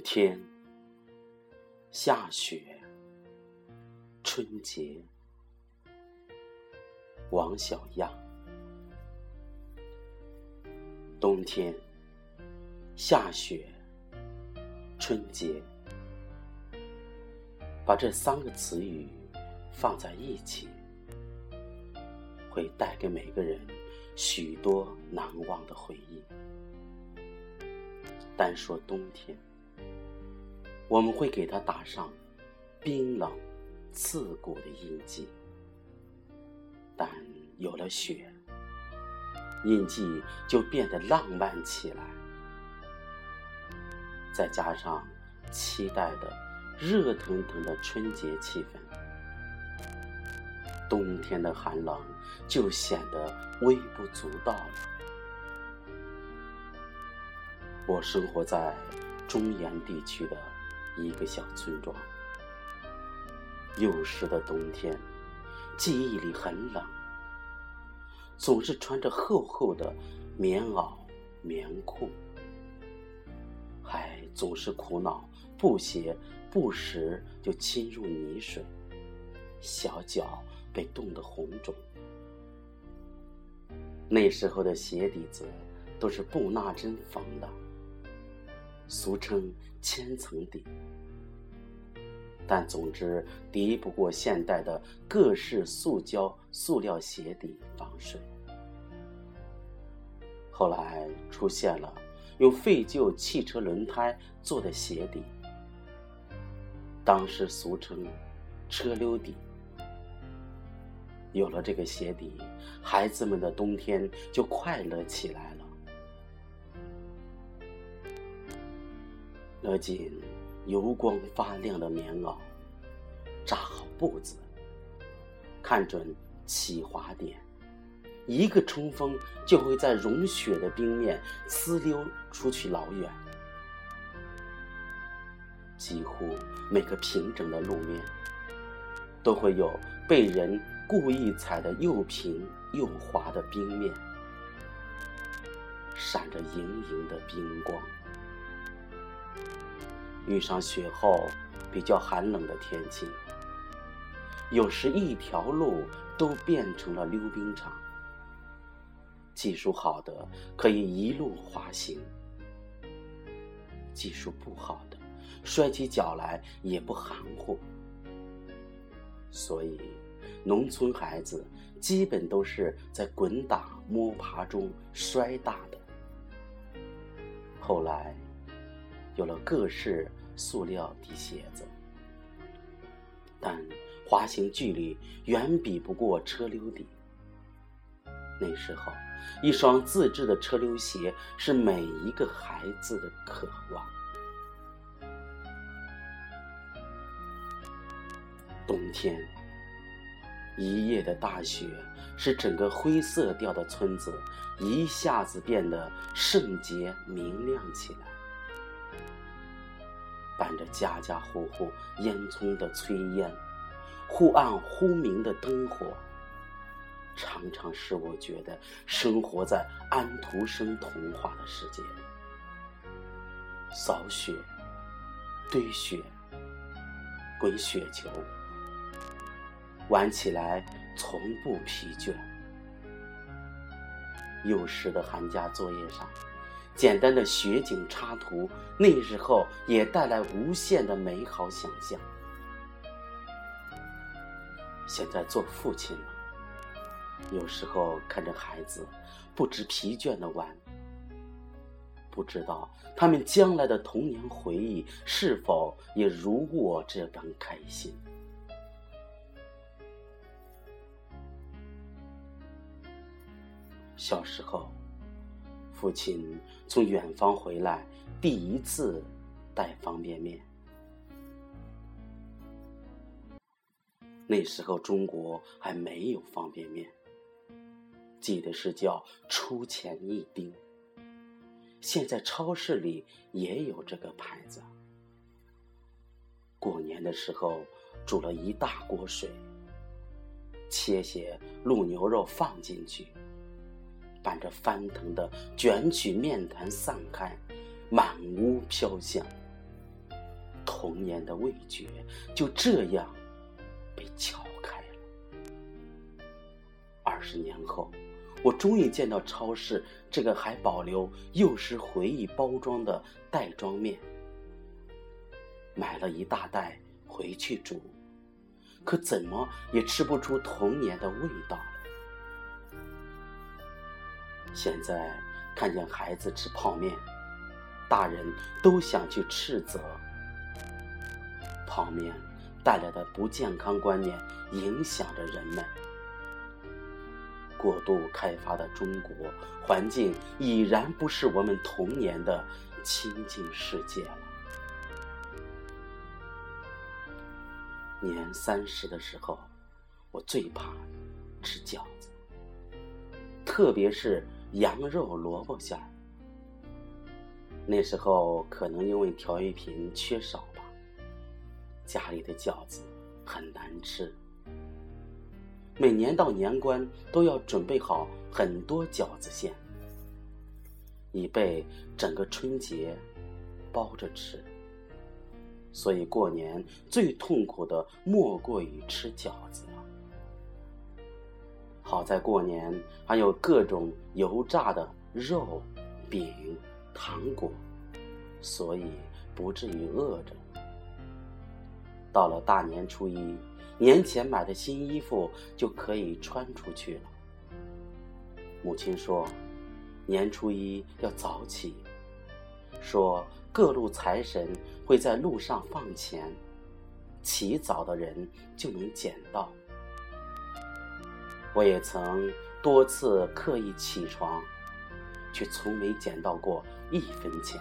天下雪，春节，王小样。冬天下雪，春节，把这三个词语放在一起，会带给每个人许多难忘的回忆。单说冬天。我们会给它打上冰冷、刺骨的印记，但有了雪，印记就变得浪漫起来。再加上期待的热腾腾的春节气氛，冬天的寒冷就显得微不足道了。我生活在中原地区的。一个小村庄，幼时的冬天，记忆里很冷，总是穿着厚厚的棉袄、棉裤，还总是苦恼布鞋不时就侵入泥水，小脚被冻得红肿。那时候的鞋底子都是布纳针缝的。俗称千层底，但总之敌不过现代的各式塑胶、塑料鞋底防水。后来出现了用废旧汽车轮胎做的鞋底，当时俗称车溜底。有了这个鞋底，孩子们的冬天就快乐起来了。勒紧油光发亮的棉袄，扎好步子，看准起滑点，一个冲锋就会在融雪的冰面呲溜出去老远。几乎每个平整的路面，都会有被人故意踩得又平又滑的冰面，闪着莹莹的冰光。遇上雪后比较寒冷的天气，有时一条路都变成了溜冰场。技术好的可以一路滑行，技术不好的摔起脚来也不含糊。所以，农村孩子基本都是在滚打摸爬中摔大的。后来。有了各式塑料底鞋子，但滑行距离远比不过车溜底。那时候，一双自制的车溜鞋是每一个孩子的渴望。冬天，一夜的大雪使整个灰色调的村子一下子变得圣洁明亮起来。伴着家家户户烟囱的炊烟，忽暗忽明的灯火，常常使我觉得生活在安徒生童话的世界里。扫雪、堆雪、滚雪球，玩起来从不疲倦。幼时的寒假作业上。简单的雪景插图，那时候也带来无限的美好想象。现在做父亲了，有时候看着孩子不知疲倦的玩，不知道他们将来的童年回忆是否也如我这般开心。小时候。父亲从远方回来，第一次带方便面。那时候中国还没有方便面，记得是叫出钱一丁。现在超市里也有这个牌子。过年的时候煮了一大锅水，切些卤牛肉放进去。伴着翻腾的卷曲面团散开，满屋飘香。童年的味觉就这样被撬开了。二十年后，我终于见到超市这个还保留幼时回忆包装的袋装面，买了一大袋回去煮，可怎么也吃不出童年的味道。现在看见孩子吃泡面，大人都想去斥责。泡面带来的不健康观念影响着人们。过度开发的中国环境已然不是我们童年的亲近世界了。年三十的时候，我最怕吃饺子，特别是羊肉萝卜馅儿。那时候可能因为调味品缺少吧。家里的饺子很难吃，每年到年关都要准备好很多饺子馅，以备整个春节包着吃。所以过年最痛苦的莫过于吃饺子。好在过年还有各种油炸的肉、饼、糖果，所以不至于饿着。到了大年初一，年前买的新衣服就可以穿出去了。母亲说，年初一要早起，说各路财神会在路上放钱，起早的人就能捡到。我也曾多次刻意起床，却从没捡到过一分钱。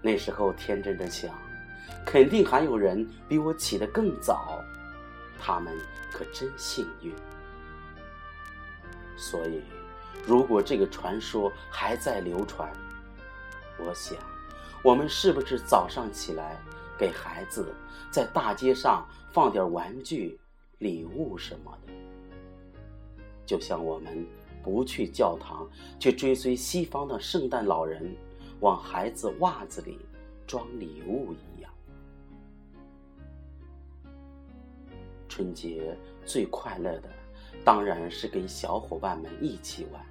那时候天真的想。肯定还有人比我起得更早，他们可真幸运。所以，如果这个传说还在流传，我想，我们是不是早上起来给孩子在大街上放点玩具、礼物什么的？就像我们不去教堂，去追随西方的圣诞老人往孩子袜子里装礼物一样。春节最快乐的，当然是跟小伙伴们一起玩。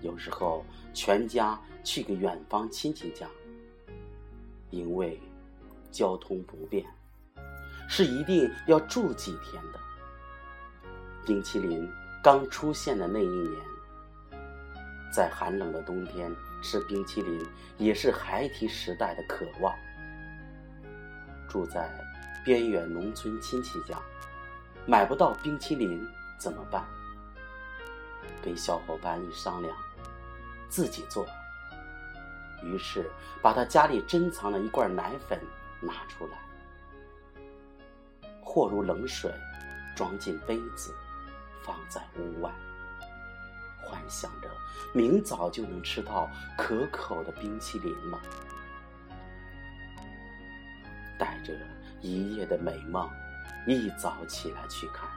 有时候全家去个远方亲戚家，因为交通不便，是一定要住几天的。冰淇淋刚出现的那一年，在寒冷的冬天吃冰淇淋也是孩提时代的渴望。住在。边远农村亲戚家，买不到冰淇淋怎么办？跟小伙伴一商量，自己做。于是把他家里珍藏的一罐奶粉拿出来，和入冷水，装进杯子，放在屋外，幻想着明早就能吃到可口的冰淇淋了，带着。一夜的美梦，一早起来去看，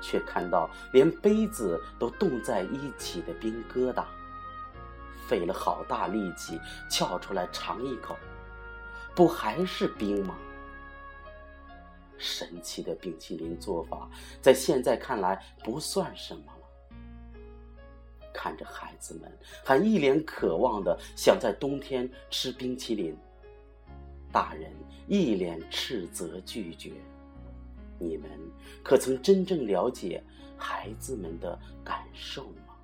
却看到连杯子都冻在一起的冰疙瘩。费了好大力气撬出来尝一口，不还是冰吗？神奇的冰淇淋做法，在现在看来不算什么了。看着孩子们还一脸渴望的想在冬天吃冰淇淋。大人一脸斥责拒绝，你们可曾真正了解孩子们的感受吗？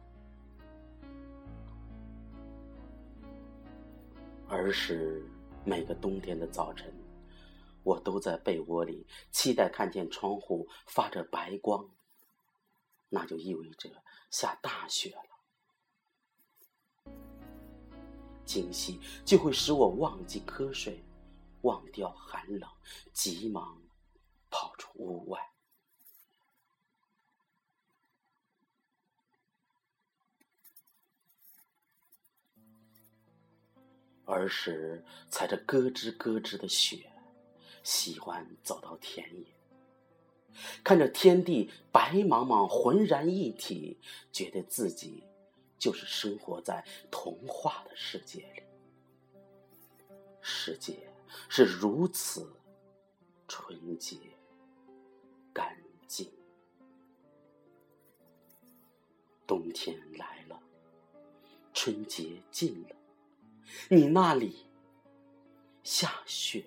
儿时每个冬天的早晨，我都在被窝里期待看见窗户发着白光，那就意味着下大雪了。惊喜就会使我忘记瞌睡。忘掉寒冷，急忙跑出屋外。儿时踩着咯吱咯吱的雪，喜欢走到田野。看着天地白茫茫浑然一体觉得自己就是生活在童话的世界里。世界是如此纯洁干净。冬天来了春节近了你那里下雪